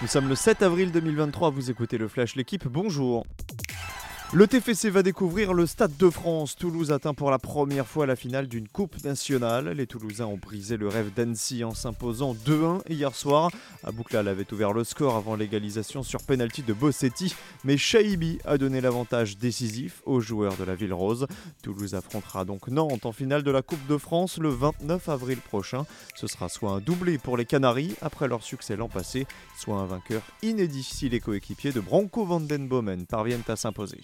Nous sommes le 7 avril 2023, vous écoutez le Flash L'équipe, bonjour. Le TFC va découvrir le Stade de France. Toulouse atteint pour la première fois la finale d'une Coupe nationale. Les Toulousains ont brisé le rêve d'Annecy en s'imposant 2-1 hier soir. Abouklal avait ouvert le score avant l'égalisation sur penalty de Bossetti, mais Shaibi a donné l'avantage décisif aux joueurs de la Ville Rose. Toulouse affrontera donc Nantes en finale de la Coupe de France le 29 avril prochain. Ce sera soit un doublé pour les Canaries après leur succès l'an passé, soit un vainqueur inédit si les coéquipiers de Branco Vandenbomen parviennent à s'imposer.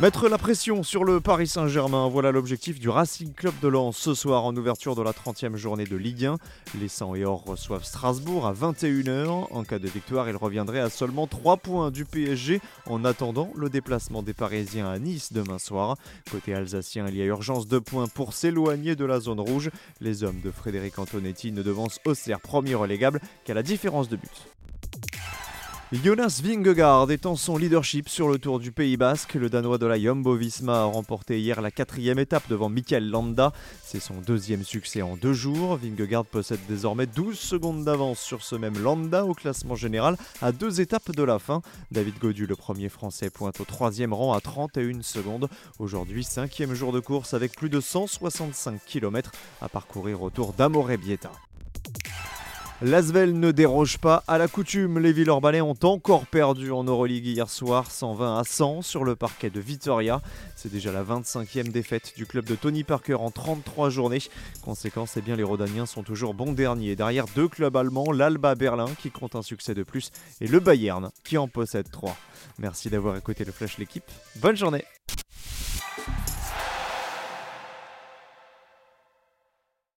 Mettre la pression sur le Paris Saint-Germain, voilà l'objectif du Racing Club de Lens ce soir en ouverture de la 30e journée de Ligue 1. Les 100 et Or reçoivent Strasbourg à 21h. En cas de victoire, ils reviendraient à seulement 3 points du PSG en attendant le déplacement des Parisiens à Nice demain soir. Côté alsacien, il y a urgence de points pour s'éloigner de la zone rouge. Les hommes de Frédéric Antonetti ne devancent Auxerre premier relégable qu'à la différence de but. Jonas Vingegaard étend son leadership sur le Tour du Pays Basque. Le Danois de la Jumbo-Visma a remporté hier la quatrième étape devant Michael Landa. C'est son deuxième succès en deux jours. Vingegaard possède désormais 12 secondes d'avance sur ce même Landa au classement général à deux étapes de la fin. David Godu, le premier français, pointe au troisième rang à 31 secondes. Aujourd'hui, cinquième jour de course avec plus de 165 km à parcourir autour d'Amore Bieta. L'Asvel ne déroge pas à la coutume. Les Villeurbanais ont encore perdu en Euroleague hier soir, 120 à 100 sur le parquet de Vitoria. C'est déjà la 25e défaite du club de Tony Parker en 33 journées. Conséquence, eh bien, les Rodaniens sont toujours bons derniers. Derrière deux clubs allemands, l'Alba Berlin qui compte un succès de plus et le Bayern qui en possède 3. Merci d'avoir écouté le Flash l'équipe. Bonne journée